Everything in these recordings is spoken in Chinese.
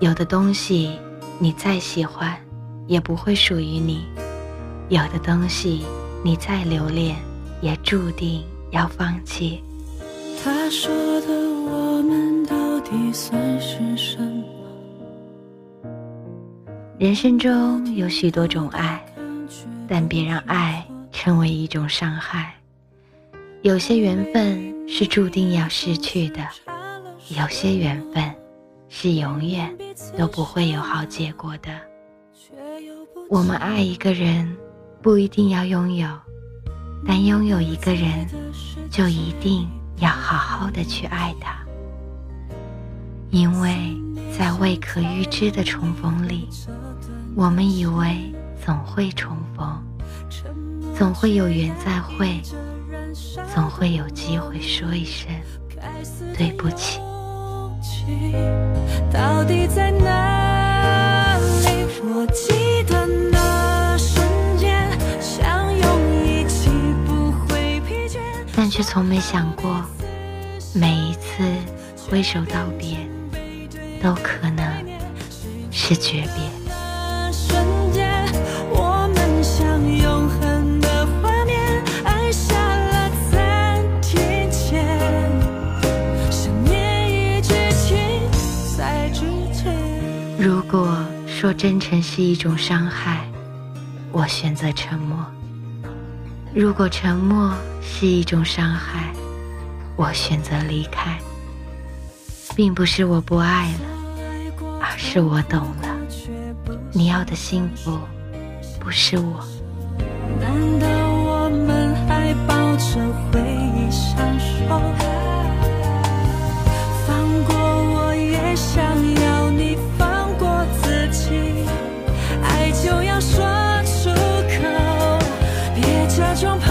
有的东西你再喜欢，也不会属于你；有的东西你再留恋，也注定要放弃。他说的我们到底算是什么？人生中有许多种爱，但别让爱成为一种伤害。有些缘分是注定要失去的，有些缘分是永远都不会有好结果的。我们爱一个人，不一定要拥有，但拥有一个人，就一定要好好的去爱他，因为在未可预知的重逢里。我们以为总会重逢，总会有缘再会，总会有机会说一声对不起。到底在哪里？我记得那瞬间，相拥一起不会疲倦，但却从没想过，每一次挥手道别，都可能是诀别。如果说真诚是一种伤害，我选择沉默；如果沉默是一种伤害，我选择离开。并不是我不爱了，而是我懂了，你要的幸福不是我。难道我们还抱着假装。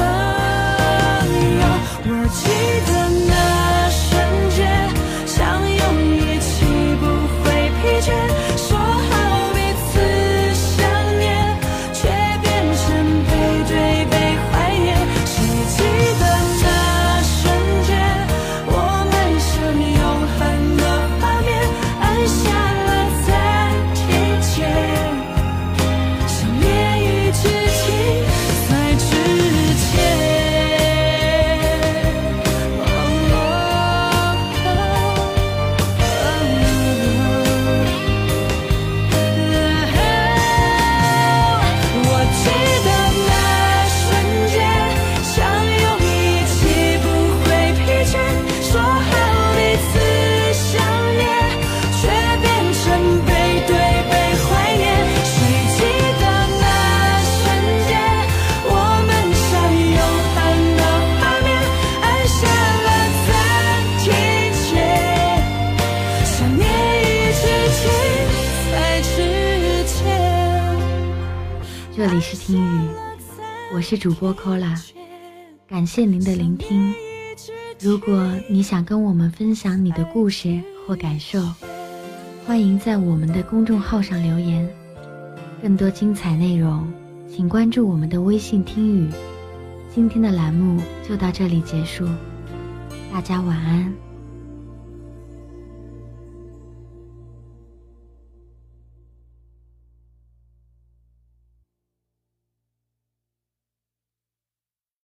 这里是听雨，我是主播 Kola，感谢您的聆听。如果你想跟我们分享你的故事或感受，欢迎在我们的公众号上留言。更多精彩内容，请关注我们的微信听雨。今天的栏目就到这里结束，大家晚安。